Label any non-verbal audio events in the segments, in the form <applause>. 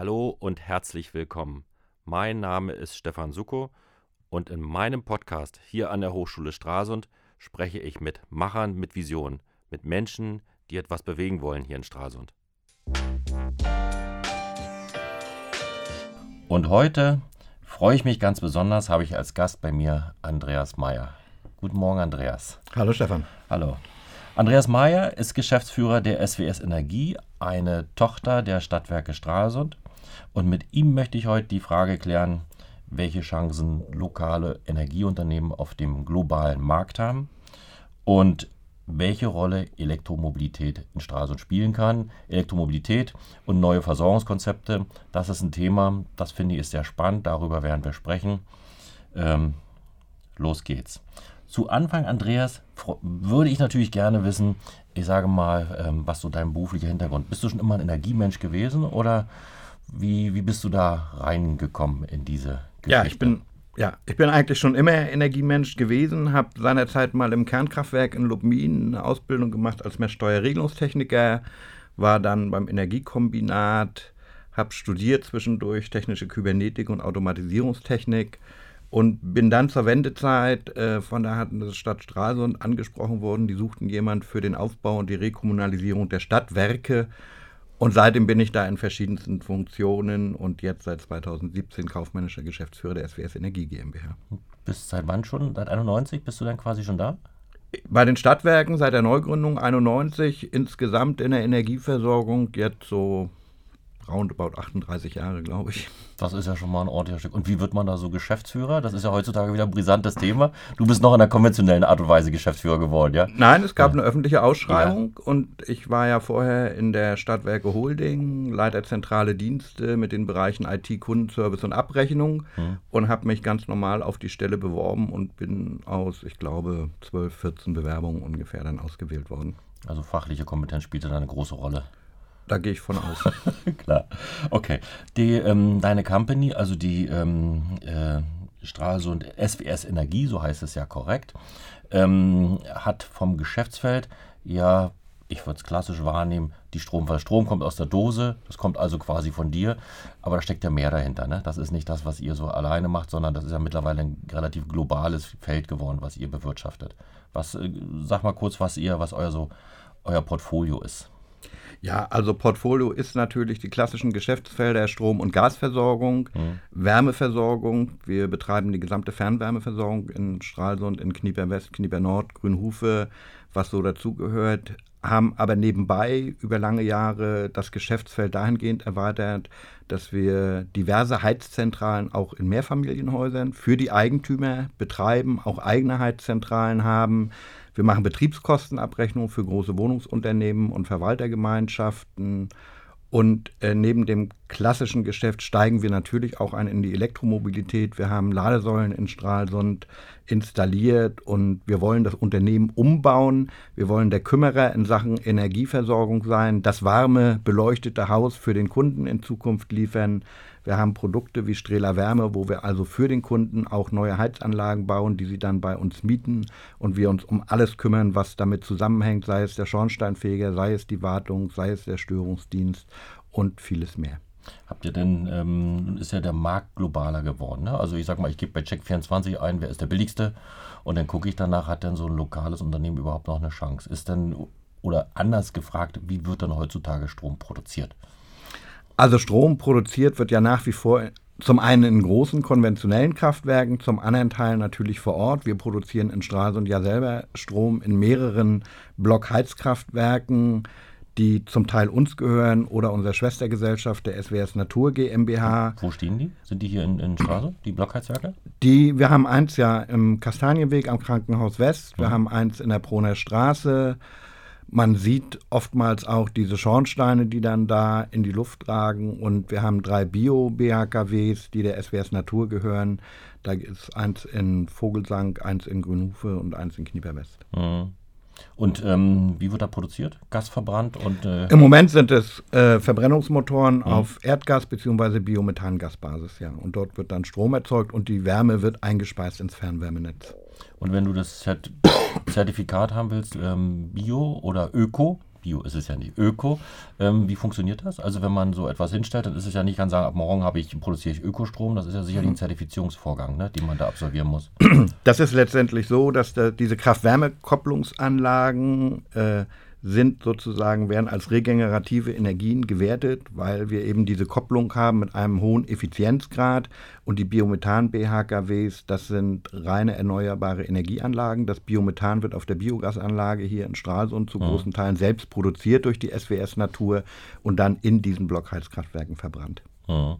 Hallo und herzlich willkommen. Mein Name ist Stefan Suko und in meinem Podcast hier an der Hochschule Stralsund spreche ich mit Machern mit Vision, mit Menschen, die etwas bewegen wollen hier in Stralsund. Und heute freue ich mich ganz besonders, habe ich als Gast bei mir Andreas Meyer. Guten Morgen, Andreas. Hallo, Stefan. Hallo. Andreas Meyer ist Geschäftsführer der SWS Energie, eine Tochter der Stadtwerke Stralsund. Und mit ihm möchte ich heute die Frage klären, welche Chancen lokale Energieunternehmen auf dem globalen Markt haben und welche Rolle Elektromobilität in Stralsund spielen kann. Elektromobilität und neue Versorgungskonzepte, das ist ein Thema, das finde ich ist sehr spannend, darüber werden wir sprechen. Ähm, los geht's. Zu Anfang, Andreas, würde ich natürlich gerne wissen, ich sage mal, ähm, was so dein beruflicher Hintergrund. Bist du schon immer ein Energiemensch gewesen oder wie, wie bist du da reingekommen in diese Geschichte? Ja, ich bin, ja, ich bin eigentlich schon immer Energiemensch gewesen, habe seinerzeit mal im Kernkraftwerk in Lubmin eine Ausbildung gemacht als Messsteuerregelungstechniker, war dann beim Energiekombinat, habe studiert zwischendurch technische Kybernetik und Automatisierungstechnik und bin dann zur Wendezeit äh, von der Stadt Stralsund angesprochen worden. Die suchten jemand für den Aufbau und die Rekommunalisierung der Stadtwerke. Und seitdem bin ich da in verschiedensten Funktionen und jetzt seit 2017 kaufmännischer Geschäftsführer der SWS Energie GmbH. Bis seit wann schon? Seit 91 bist du dann quasi schon da? Bei den Stadtwerken seit der Neugründung 91, insgesamt in der Energieversorgung jetzt so roundabout 38 Jahre, glaube ich. Das ist ja schon mal ein ordentlicher Stück. Und wie wird man da so Geschäftsführer? Das ist ja heutzutage wieder ein brisantes Thema. Du bist noch in der konventionellen Art und Weise Geschäftsführer geworden, ja? Nein, es gab ja. eine öffentliche Ausschreibung ja. und ich war ja vorher in der Stadtwerke Holding, Leiter zentrale Dienste mit den Bereichen IT, Kundenservice und Abrechnung hm. und habe mich ganz normal auf die Stelle beworben und bin aus, ich glaube, 12, 14 Bewerbungen ungefähr dann ausgewählt worden. Also fachliche Kompetenz spielte da eine große Rolle. Da gehe ich von aus. <laughs> Klar. Okay. Die, ähm, deine Company, also die ähm, äh, Stralsund SWS Energie, so heißt es ja korrekt, ähm, hat vom Geschäftsfeld ja, ich würde es klassisch wahrnehmen, die Strom, weil Strom kommt aus der Dose, das kommt also quasi von dir, aber da steckt ja mehr dahinter. Ne? Das ist nicht das, was ihr so alleine macht, sondern das ist ja mittlerweile ein relativ globales Feld geworden, was ihr bewirtschaftet. Was, äh, sag mal kurz, was ihr, was euer so euer Portfolio ist. Ja, also Portfolio ist natürlich die klassischen Geschäftsfelder Strom- und Gasversorgung, mhm. Wärmeversorgung. Wir betreiben die gesamte Fernwärmeversorgung in Stralsund, in Knieper West, Knieper Nord, Grünhufe, was so dazugehört, haben aber nebenbei über lange Jahre das Geschäftsfeld dahingehend erweitert, dass wir diverse Heizzentralen auch in Mehrfamilienhäusern für die Eigentümer betreiben, auch eigene Heizzentralen haben. Wir machen Betriebskostenabrechnung für große Wohnungsunternehmen und Verwaltergemeinschaften. Und äh, neben dem klassischen Geschäft steigen wir natürlich auch ein in die Elektromobilität. Wir haben Ladesäulen in Stralsund installiert und wir wollen das Unternehmen umbauen. Wir wollen der Kümmerer in Sachen Energieversorgung sein, das warme, beleuchtete Haus für den Kunden in Zukunft liefern. Wir haben Produkte wie Strehler Wärme, wo wir also für den Kunden auch neue Heizanlagen bauen, die sie dann bei uns mieten und wir uns um alles kümmern, was damit zusammenhängt, sei es der Schornsteinfeger, sei es die Wartung, sei es der Störungsdienst und vieles mehr. Habt ihr denn, ähm, ist ja der Markt globaler geworden. Ne? Also ich sag mal, ich gebe bei Check24 ein, wer ist der billigste und dann gucke ich danach, hat denn so ein lokales Unternehmen überhaupt noch eine Chance? Ist denn, oder anders gefragt, wie wird dann heutzutage Strom produziert? Also Strom produziert wird ja nach wie vor zum einen in großen konventionellen Kraftwerken, zum anderen Teil natürlich vor Ort. Wir produzieren in Stralsund ja selber Strom in mehreren Blockheizkraftwerken, die zum Teil uns gehören oder unserer Schwestergesellschaft, der SWS Natur GmbH. Wo stehen die? Sind die hier in, in Stralsund, die Blockheizwerke? Die, wir haben eins ja im Kastanienweg am Krankenhaus West, wir mhm. haben eins in der Proner Straße, man sieht oftmals auch diese Schornsteine, die dann da in die Luft ragen. Und wir haben drei Bio-BHKWs, die der SWS Natur gehören. Da ist eins in Vogelsang, eins in Grünhufe und eins in Knieperwest. Mhm. Und ähm, wie wird da produziert? Gas verbrannt und. Äh Im Moment sind es äh, Verbrennungsmotoren mhm. auf Erdgas- bzw. Biomethangasbasis, ja. Und dort wird dann Strom erzeugt und die Wärme wird eingespeist ins Fernwärmenetz. Und wenn du das <coughs> Zertifikat haben willst, ähm, Bio oder Öko, Bio ist es ja nicht. Öko, ähm, wie funktioniert das? Also wenn man so etwas hinstellt, dann ist es ja nicht ganz sagen, ab morgen habe ich, produziere ich Ökostrom. Das ist ja sicherlich ein mhm. Zertifizierungsvorgang, ne, den man da absolvieren muss. Das ist letztendlich so, dass da diese Kraft-Wärme-Kopplungsanlagen äh, sind sozusagen, werden als regenerative Energien gewertet, weil wir eben diese Kopplung haben mit einem hohen Effizienzgrad und die Biomethan-BHKWs, das sind reine erneuerbare Energieanlagen. Das Biomethan wird auf der Biogasanlage hier in Stralsund zu mhm. großen Teilen selbst produziert durch die SWS Natur und dann in diesen Blockheizkraftwerken verbrannt. Mhm.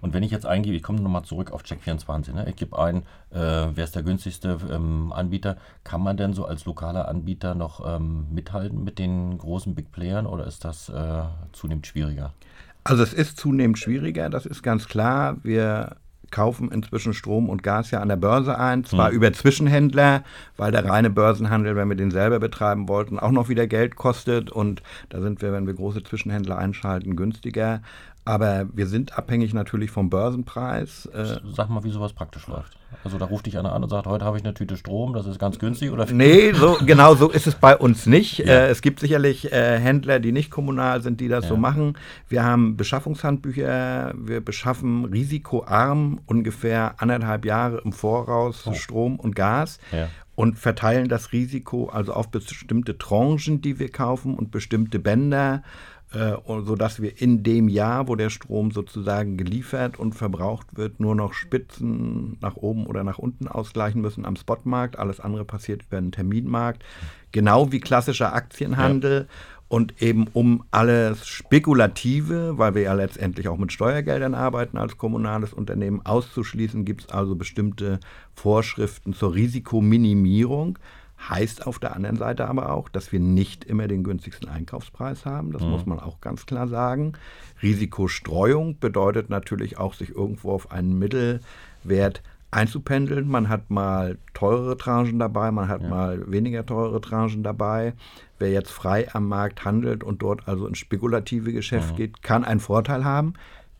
Und wenn ich jetzt eingebe, ich komme nochmal zurück auf Check24, ne? ich gebe ein, äh, wer ist der günstigste ähm, Anbieter, kann man denn so als lokaler Anbieter noch ähm, mithalten mit den großen Big Playern oder ist das äh, zunehmend schwieriger? Also es ist zunehmend schwieriger, das ist ganz klar. Wir kaufen inzwischen Strom und Gas ja an der Börse ein, zwar hm. über Zwischenhändler, weil der reine Börsenhandel, wenn wir den selber betreiben wollten, auch noch wieder Geld kostet und da sind wir, wenn wir große Zwischenhändler einschalten, günstiger. Aber wir sind abhängig natürlich vom Börsenpreis. Äh Sag mal, wie sowas praktisch läuft. Also da ruft dich einer an und sagt, heute habe ich eine Tüte Strom, das ist ganz günstig oder? Nee, so, <laughs> genau so ist es bei uns nicht. Ja. Äh, es gibt sicherlich äh, Händler, die nicht kommunal sind, die das ja. so machen. Wir haben Beschaffungshandbücher, wir beschaffen risikoarm ungefähr anderthalb Jahre im Voraus oh. Strom und Gas. Ja und verteilen das Risiko also auf bestimmte Tranchen, die wir kaufen und bestimmte Bänder äh, sodass wir in dem Jahr, wo der Strom sozusagen geliefert und verbraucht wird, nur noch Spitzen nach oben oder nach unten ausgleichen müssen am Spotmarkt. Alles andere passiert über einen Terminmarkt. Genau wie klassischer Aktienhandel. Ja. Und eben um alles Spekulative, weil wir ja letztendlich auch mit Steuergeldern arbeiten als kommunales Unternehmen, auszuschließen, gibt es also bestimmte Vorschriften zur Risikominimierung. Heißt auf der anderen Seite aber auch, dass wir nicht immer den günstigsten Einkaufspreis haben. Das mhm. muss man auch ganz klar sagen. Risikostreuung bedeutet natürlich auch, sich irgendwo auf einen Mittelwert einzupendeln. Man hat mal teurere Tranchen dabei, man hat ja. mal weniger teure Tranchen dabei. Wer jetzt frei am Markt handelt und dort also ins spekulative Geschäft mhm. geht, kann einen Vorteil haben,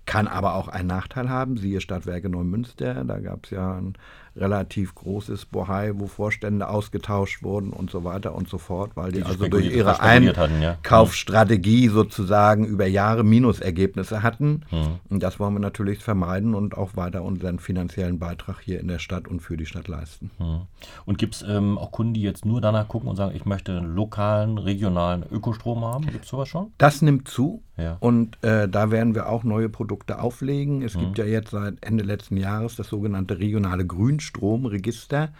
kann aber auch einen Nachteil haben. Siehe Stadtwerke Neumünster, da gab es ja ein relativ großes Bohai, wo Vorstände ausgetauscht wurden und so weiter und so fort, weil die, die also durch ihre Einkaufsstrategie ja. sozusagen über Jahre Minusergebnisse hatten. Mhm. Und das wollen wir natürlich vermeiden und auch weiter unseren finanziellen Beitrag hier in der Stadt und für die Stadt leisten. Mhm. Und gibt es ähm, auch Kunden, die jetzt nur danach gucken und sagen, ich möchte einen lokalen, regionalen Ökostrom haben? Gibt es sowas schon? Das nimmt zu. Ja. Und äh, da werden wir auch neue Produkte auflegen. Es mhm. gibt ja jetzt seit Ende letzten Jahres das sogenannte regionale Grünstromregister.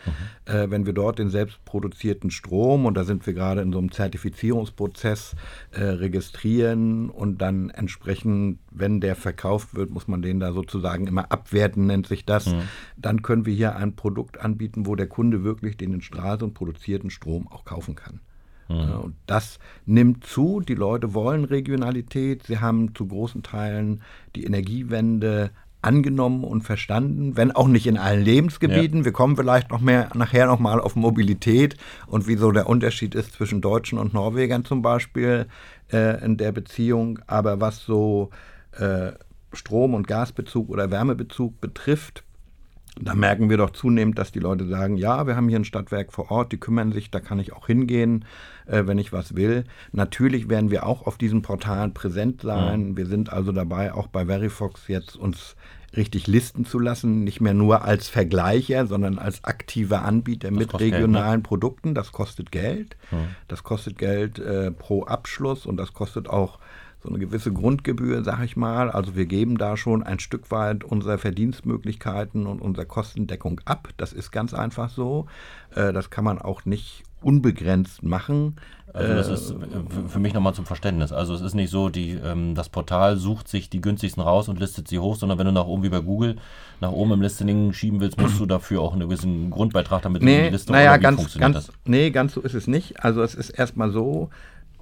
Mhm. Äh, wenn wir dort den selbstproduzierten Strom, und da sind wir gerade in so einem Zertifizierungsprozess, äh, registrieren und dann entsprechend, wenn der verkauft wird, muss man den da sozusagen immer abwerten, nennt sich das. Mhm. Dann können wir hier ein Produkt anbieten, wo der Kunde wirklich den in Stralsund produzierten Strom auch kaufen kann. Mhm. Und das nimmt zu. Die Leute wollen Regionalität. Sie haben zu großen Teilen die Energiewende angenommen und verstanden, wenn auch nicht in allen Lebensgebieten. Ja. Wir kommen vielleicht noch mehr nachher noch mal auf Mobilität und wieso der Unterschied ist zwischen Deutschen und Norwegern zum Beispiel äh, in der Beziehung. Aber was so äh, Strom- und Gasbezug oder Wärmebezug betrifft, da merken wir doch zunehmend, dass die Leute sagen, ja, wir haben hier ein Stadtwerk vor Ort, die kümmern sich, da kann ich auch hingehen, äh, wenn ich was will. Natürlich werden wir auch auf diesen Portalen präsent sein. Ja. Wir sind also dabei, auch bei Verifox jetzt uns richtig listen zu lassen, nicht mehr nur als Vergleicher, sondern als aktiver Anbieter das mit regionalen Geld, ne? Produkten. Das kostet Geld. Ja. Das kostet Geld äh, pro Abschluss und das kostet auch so eine gewisse Grundgebühr, sag ich mal. Also wir geben da schon ein Stück weit unsere Verdienstmöglichkeiten und unsere Kostendeckung ab. Das ist ganz einfach so. Äh, das kann man auch nicht unbegrenzt machen. Also das ist äh, für mich nochmal zum Verständnis. Also es ist nicht so, die, ähm, das Portal sucht sich die günstigsten raus und listet sie hoch, sondern wenn du nach oben wie bei Google nach oben im Listening schieben willst, musst du dafür auch einen gewissen Grundbeitrag damit nee, in die Liste naja, ganz, ganz, das? Nee, ganz so ist es nicht. Also es ist erstmal so,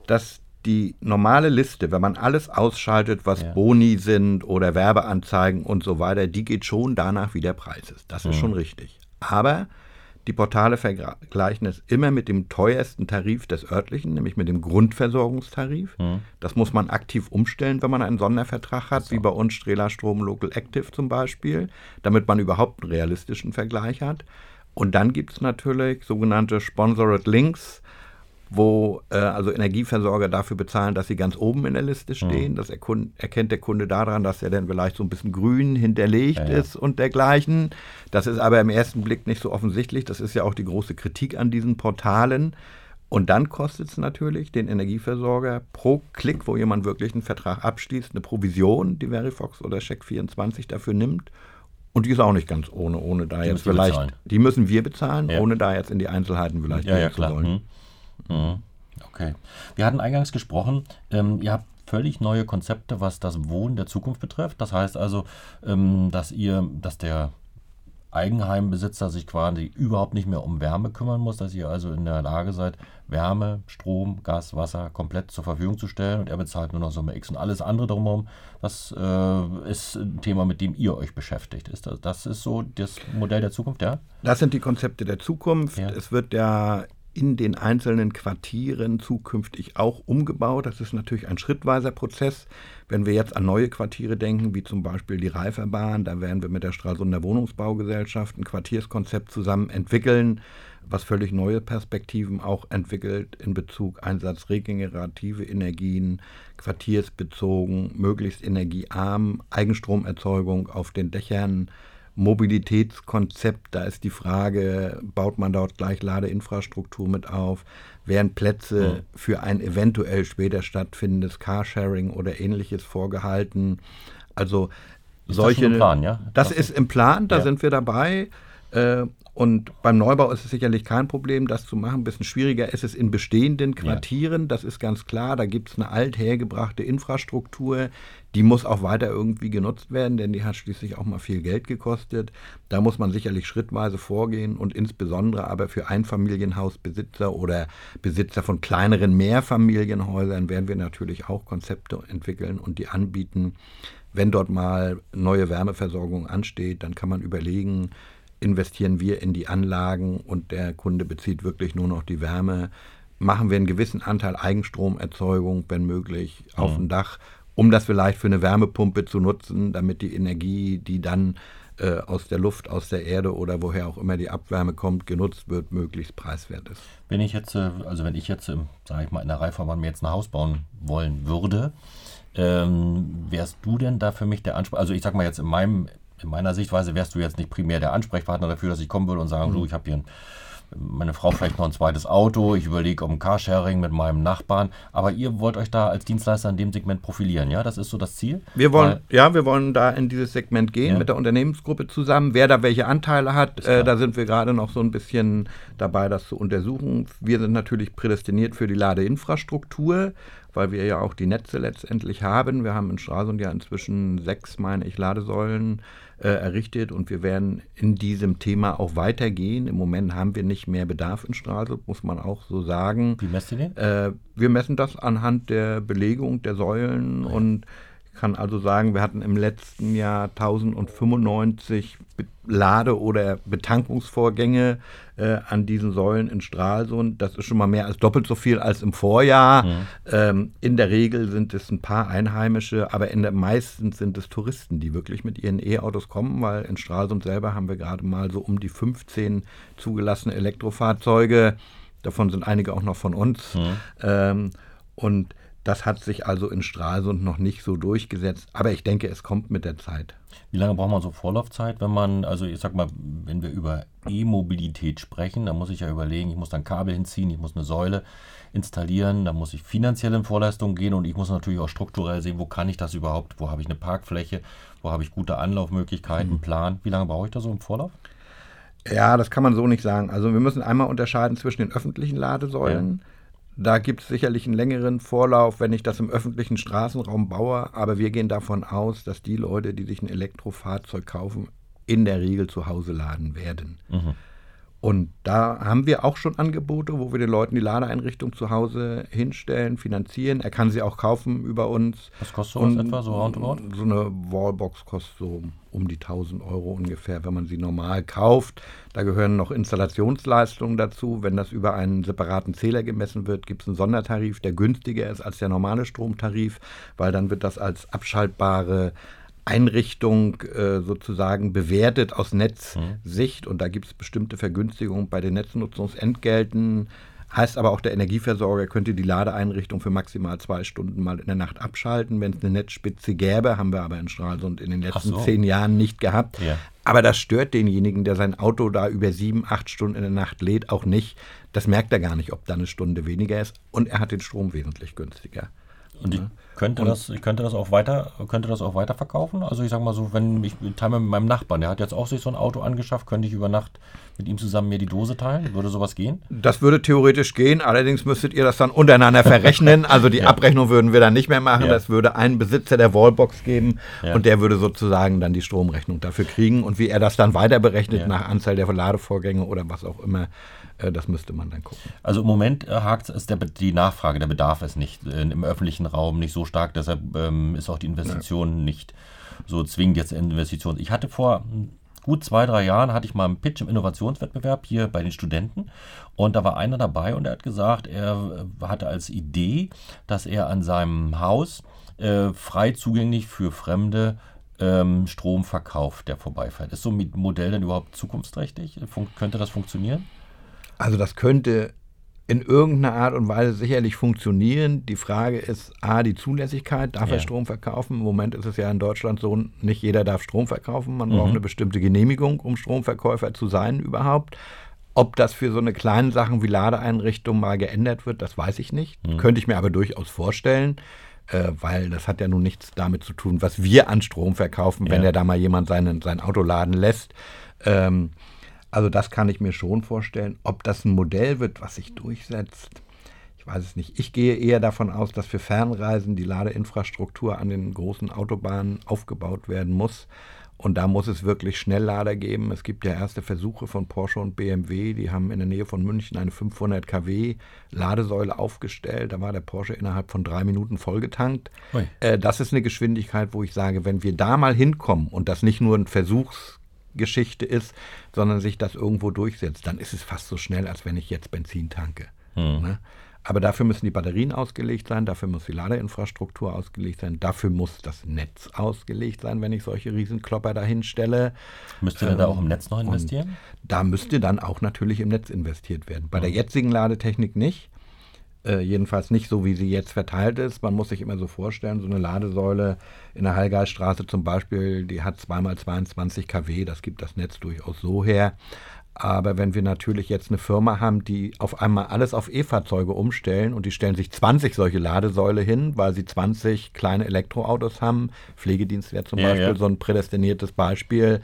dass die normale Liste, wenn man alles ausschaltet, was ja. Boni sind oder Werbeanzeigen und so weiter, die geht schon danach, wie der Preis ist. Das ist mhm. schon richtig. Aber die Portale vergleichen es immer mit dem teuersten Tarif des örtlichen, nämlich mit dem Grundversorgungstarif. Mhm. Das muss man aktiv umstellen, wenn man einen Sondervertrag hat, so. wie bei uns Strela Strom Local Active zum Beispiel, damit man überhaupt einen realistischen Vergleich hat. Und dann gibt es natürlich sogenannte Sponsored Links wo äh, also Energieversorger dafür bezahlen, dass sie ganz oben in der Liste stehen. Mhm. Das erkennt der Kunde daran, dass er dann vielleicht so ein bisschen grün hinterlegt ja, ja. ist und dergleichen. Das ist aber im ersten Blick nicht so offensichtlich. Das ist ja auch die große Kritik an diesen Portalen. Und dann kostet es natürlich den Energieversorger pro Klick, wo jemand wirklich einen Vertrag abschließt, eine Provision, die Verifox oder Check24 dafür nimmt. Und die ist auch nicht ganz ohne, ohne da die jetzt vielleicht. Die müssen wir bezahlen, ja. ohne da jetzt in die Einzelheiten vielleicht ja, ja, klar. zu wollen. Mhm. Mhm. Okay. Wir hatten eingangs gesprochen, ähm, ihr habt völlig neue Konzepte, was das Wohnen der Zukunft betrifft. Das heißt also, ähm, dass ihr, dass der Eigenheimbesitzer sich quasi überhaupt nicht mehr um Wärme kümmern muss, dass ihr also in der Lage seid, Wärme, Strom, Gas, Wasser komplett zur Verfügung zu stellen und er bezahlt nur noch Summe X und alles andere drumherum. Das äh, ist ein Thema, mit dem ihr euch beschäftigt. Ist das, das ist so das Modell der Zukunft, ja? Das sind die Konzepte der Zukunft. Ja. Es wird ja in den einzelnen Quartieren zukünftig auch umgebaut. Das ist natürlich ein schrittweiser Prozess. Wenn wir jetzt an neue Quartiere denken, wie zum Beispiel die Reiferbahn, da werden wir mit der Stralsunder Wohnungsbaugesellschaft ein Quartierskonzept zusammen entwickeln, was völlig neue Perspektiven auch entwickelt in Bezug Einsatz regenerative Energien, quartiersbezogen, möglichst energiearm, Eigenstromerzeugung auf den Dächern, Mobilitätskonzept, da ist die Frage, baut man dort gleich Ladeinfrastruktur mit auf? Werden Plätze ja. für ein eventuell später stattfindendes Carsharing oder ähnliches vorgehalten? Also ist solche. Das, Plan, ja? das ist im Plan, da ja. sind wir dabei. Äh, und beim Neubau ist es sicherlich kein Problem, das zu machen. Ein bisschen schwieriger ist es in bestehenden Quartieren. Ja. Das ist ganz klar. Da gibt es eine althergebrachte Infrastruktur. Die muss auch weiter irgendwie genutzt werden, denn die hat schließlich auch mal viel Geld gekostet. Da muss man sicherlich schrittweise vorgehen und insbesondere aber für Einfamilienhausbesitzer oder Besitzer von kleineren Mehrfamilienhäusern werden wir natürlich auch Konzepte entwickeln und die anbieten. Wenn dort mal neue Wärmeversorgung ansteht, dann kann man überlegen, investieren wir in die Anlagen und der Kunde bezieht wirklich nur noch die Wärme. Machen wir einen gewissen Anteil Eigenstromerzeugung, wenn möglich, auf mhm. dem Dach, um das vielleicht für eine Wärmepumpe zu nutzen, damit die Energie, die dann äh, aus der Luft, aus der Erde oder woher auch immer die Abwärme kommt, genutzt wird, möglichst preiswert ist. Wenn ich jetzt, äh, also wenn ich jetzt, sage ich mal, in der Reifbahn mir jetzt ein Haus bauen wollen würde, ähm, wärst du denn da für mich der Ansprech? Also ich sag mal jetzt in meinem in meiner Sichtweise wärst du jetzt nicht primär der Ansprechpartner dafür, dass ich kommen würde und sagen, mhm. so, ich habe hier ein, meine Frau vielleicht noch ein zweites Auto, ich überlege um Carsharing mit meinem Nachbarn, aber ihr wollt euch da als Dienstleister in dem Segment profilieren, ja? Das ist so das Ziel? Wir wollen, Weil, ja, wir wollen da in dieses Segment gehen ja. mit der Unternehmensgruppe zusammen. Wer da welche Anteile hat, äh, da sind wir gerade noch so ein bisschen dabei, das zu untersuchen. Wir sind natürlich prädestiniert für die Ladeinfrastruktur weil wir ja auch die Netze letztendlich haben. Wir haben in Stralsund ja inzwischen sechs, meine ich, Ladesäulen äh, errichtet und wir werden in diesem Thema auch weitergehen. Im Moment haben wir nicht mehr Bedarf in Stralsund, muss man auch so sagen. Wie messt ihr den? Äh, wir messen das anhand der Belegung der Säulen okay. und kann also sagen, wir hatten im letzten Jahr 1095 Lade- oder Betankungsvorgänge äh, an diesen Säulen in Stralsund. Das ist schon mal mehr als doppelt so viel als im Vorjahr. Mhm. Ähm, in der Regel sind es ein paar Einheimische, aber in der meistens sind es Touristen, die wirklich mit ihren E-Autos kommen, weil in Stralsund selber haben wir gerade mal so um die 15 zugelassene Elektrofahrzeuge. Davon sind einige auch noch von uns. Mhm. Ähm, und das hat sich also in Stralsund noch nicht so durchgesetzt, aber ich denke, es kommt mit der Zeit. Wie lange braucht man so Vorlaufzeit, wenn man, also ich sag mal, wenn wir über E-Mobilität sprechen, dann muss ich ja überlegen, ich muss dann Kabel hinziehen, ich muss eine Säule installieren, dann muss ich finanziell in Vorleistung gehen und ich muss natürlich auch strukturell sehen, wo kann ich das überhaupt, wo habe ich eine Parkfläche, wo habe ich gute Anlaufmöglichkeiten, mhm. Plan. Wie lange brauche ich da so im Vorlauf? Ja, das kann man so nicht sagen. Also wir müssen einmal unterscheiden zwischen den öffentlichen Ladesäulen. Ja da gibt es sicherlich einen längeren Vorlauf, wenn ich das im öffentlichen Straßenraum baue. Aber wir gehen davon aus, dass die Leute, die sich ein Elektrofahrzeug kaufen, in der Regel zu Hause laden werden. Mhm. Und da haben wir auch schon Angebote, wo wir den Leuten die Ladeeinrichtung zu Hause hinstellen, finanzieren. Er kann sie auch kaufen über uns. Was kostet sowas Und etwa, so roundabout? So eine Wallbox kostet so um die 1000 Euro ungefähr, wenn man sie normal kauft. Da gehören noch Installationsleistungen dazu. Wenn das über einen separaten Zähler gemessen wird, gibt es einen Sondertarif, der günstiger ist als der normale Stromtarif, weil dann wird das als abschaltbare Einrichtung äh, sozusagen bewertet aus Netzsicht mhm. und da gibt es bestimmte Vergünstigungen bei den Netznutzungsentgelten. Heißt aber auch, der Energieversorger könnte die Ladeeinrichtung für maximal zwei Stunden mal in der Nacht abschalten, wenn es eine Netzspitze gäbe. Haben wir aber in Stralsund in den letzten so. zehn Jahren nicht gehabt. Ja. Aber das stört denjenigen, der sein Auto da über sieben, acht Stunden in der Nacht lädt, auch nicht. Das merkt er gar nicht, ob da eine Stunde weniger ist. Und er hat den Strom wesentlich günstiger. Und ich könnte, und das, ich könnte das auch weiter, könnte das auch weiter verkaufen? Also ich sage mal so, wenn ich teile mit meinem Nachbarn, der hat jetzt auch sich so ein Auto angeschafft, könnte ich über Nacht mit ihm zusammen mir die Dose teilen? Würde sowas gehen? Das würde theoretisch gehen, allerdings müsstet ihr das dann untereinander verrechnen. <laughs> Also die ja. Abrechnung würden wir dann nicht mehr machen. Ja. Das würde einen Besitzer der Wallbox geben ja. und der würde sozusagen dann die Stromrechnung dafür kriegen. Und wie er das dann weiter berechnet nach Anzahl der Ladevorgänge oder was auch immer, das müsste man dann gucken. Also im Moment äh, hakt es die Nachfrage, der Bedarf ist nicht äh, im öffentlichen Raum nicht so stark, deshalb ähm, ist auch die Investition nicht so zwingend jetzt Investition. Ich hatte vor gut zwei, drei Jahren hatte ich mal einen Pitch im Innovationswettbewerb hier bei den Studenten und da war einer dabei und er hat gesagt, er hatte als Idee, dass er an seinem Haus äh, frei zugänglich für Fremde ähm, Strom verkauft, der vorbeifährt. Ist so ein Modell denn überhaupt zukunftsträchtig? Fun könnte das funktionieren? Also das könnte in irgendeiner Art und Weise sicherlich funktionieren. Die Frage ist, a, die Zulässigkeit, darf ja. er Strom verkaufen? Im Moment ist es ja in Deutschland so, nicht jeder darf Strom verkaufen. Man mhm. braucht eine bestimmte Genehmigung, um Stromverkäufer zu sein überhaupt. Ob das für so eine kleine Sachen wie Ladeeinrichtung mal geändert wird, das weiß ich nicht. Mhm. Könnte ich mir aber durchaus vorstellen, äh, weil das hat ja nun nichts damit zu tun, was wir an Strom verkaufen, ja. wenn ja da mal jemand seinen, sein Auto laden lässt. Ähm, also das kann ich mir schon vorstellen. Ob das ein Modell wird, was sich durchsetzt, ich weiß es nicht. Ich gehe eher davon aus, dass für Fernreisen die Ladeinfrastruktur an den großen Autobahnen aufgebaut werden muss. Und da muss es wirklich Schnelllader geben. Es gibt ja erste Versuche von Porsche und BMW. Die haben in der Nähe von München eine 500 kW Ladesäule aufgestellt. Da war der Porsche innerhalb von drei Minuten vollgetankt. Äh, das ist eine Geschwindigkeit, wo ich sage, wenn wir da mal hinkommen und das nicht nur ein Versuchs Geschichte ist, sondern sich das irgendwo durchsetzt, dann ist es fast so schnell, als wenn ich jetzt Benzin tanke. Hm. Ne? Aber dafür müssen die Batterien ausgelegt sein, dafür muss die Ladeinfrastruktur ausgelegt sein, dafür muss das Netz ausgelegt sein, wenn ich solche Riesenklopper dahin stelle. Müsste ähm, da auch im Netz noch investieren? Da müsste dann auch natürlich im Netz investiert werden. Bei hm. der jetzigen Ladetechnik nicht. Äh, jedenfalls nicht so, wie sie jetzt verteilt ist. Man muss sich immer so vorstellen, so eine Ladesäule in der Hallgeiststraße zum Beispiel, die hat zweimal 22 kW, das gibt das Netz durchaus so her. Aber wenn wir natürlich jetzt eine Firma haben, die auf einmal alles auf E-Fahrzeuge umstellen und die stellen sich 20 solche Ladesäule hin, weil sie 20 kleine Elektroautos haben, Pflegedienst wäre zum ja, Beispiel ja. so ein prädestiniertes Beispiel,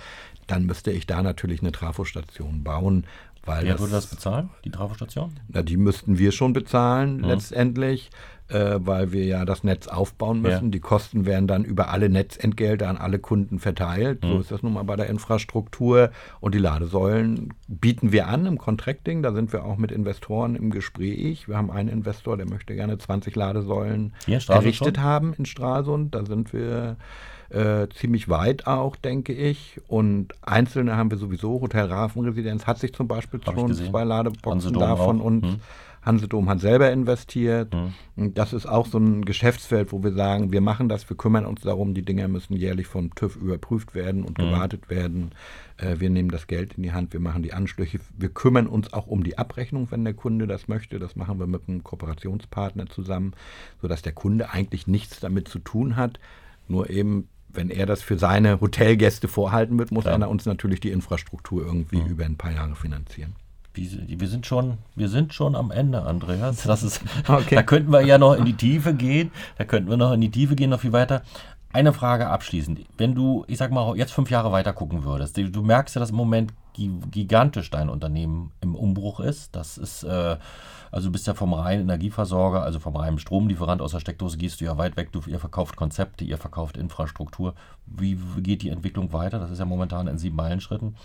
dann müsste ich da natürlich eine Trafostation bauen, weil Wer würde das bezahlen, die Trafostation? Na, die müssten wir schon bezahlen mhm. letztendlich, äh, weil wir ja das Netz aufbauen müssen. Ja. Die Kosten werden dann über alle Netzentgelte an alle Kunden verteilt. Mhm. So ist das nun mal bei der Infrastruktur. Und die Ladesäulen bieten wir an im Contracting. Da sind wir auch mit Investoren im Gespräch. Wir haben einen Investor, der möchte gerne 20 Ladesäulen errichtet haben in Stralsund. Da sind wir äh, ziemlich weit auch, denke ich. Und einzelne haben wir sowieso. Hotel Rafenresidenz hat sich zum Beispiel Hab schon zwei Ladeboxen davon und hm. Hansedom hat selber investiert. Hm. Und das ist auch so ein Geschäftsfeld, wo wir sagen, wir machen das, wir kümmern uns darum, die Dinger müssen jährlich vom TÜV überprüft werden und hm. gewartet werden. Äh, wir nehmen das Geld in die Hand, wir machen die Anschlüsse. Wir kümmern uns auch um die Abrechnung, wenn der Kunde das möchte. Das machen wir mit einem Kooperationspartner zusammen, sodass der Kunde eigentlich nichts damit zu tun hat. Nur eben wenn er das für seine Hotelgäste vorhalten wird, muss ja. er uns natürlich die Infrastruktur irgendwie mhm. über ein paar Jahre finanzieren. Wir sind schon, wir sind schon am Ende, Andreas. Das ist, <laughs> okay. Da könnten wir ja noch in die Tiefe gehen. Da könnten wir noch in die Tiefe gehen, noch viel weiter. Eine Frage abschließend. Wenn du, ich sag mal, jetzt fünf Jahre weiter gucken würdest, du merkst ja, dass im Moment gigantisch dein Unternehmen im Umbruch ist. Das ist, äh, also du bist ja vom reinen Energieversorger, also vom reinen Stromlieferant aus der Steckdose gehst du ja weit weg. Du, ihr verkauft Konzepte, ihr verkauft Infrastruktur. Wie geht die Entwicklung weiter? Das ist ja momentan in sieben Meilenschritten.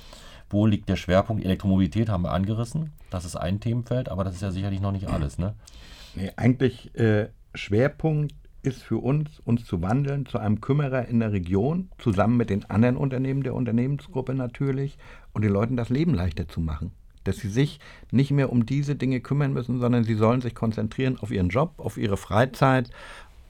Wo liegt der Schwerpunkt? Elektromobilität haben wir angerissen. Das ist ein Themenfeld, aber das ist ja sicherlich noch nicht alles, ne? Nee, eigentlich äh, Schwerpunkt ist für uns, uns zu wandeln zu einem Kümmerer in der Region, zusammen mit den anderen Unternehmen der Unternehmensgruppe natürlich, und den Leuten das Leben leichter zu machen. Dass sie sich nicht mehr um diese Dinge kümmern müssen, sondern sie sollen sich konzentrieren auf ihren Job, auf ihre Freizeit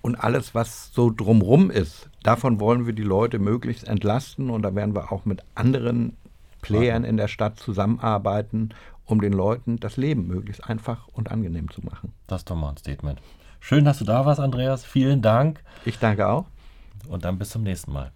und alles, was so drumrum ist. Davon wollen wir die Leute möglichst entlasten und da werden wir auch mit anderen Playern in der Stadt zusammenarbeiten, um den Leuten das Leben möglichst einfach und angenehm zu machen. Das ist doch mal ein Statement. Schön, dass du da warst, Andreas. Vielen Dank. Ich danke auch. Und dann bis zum nächsten Mal.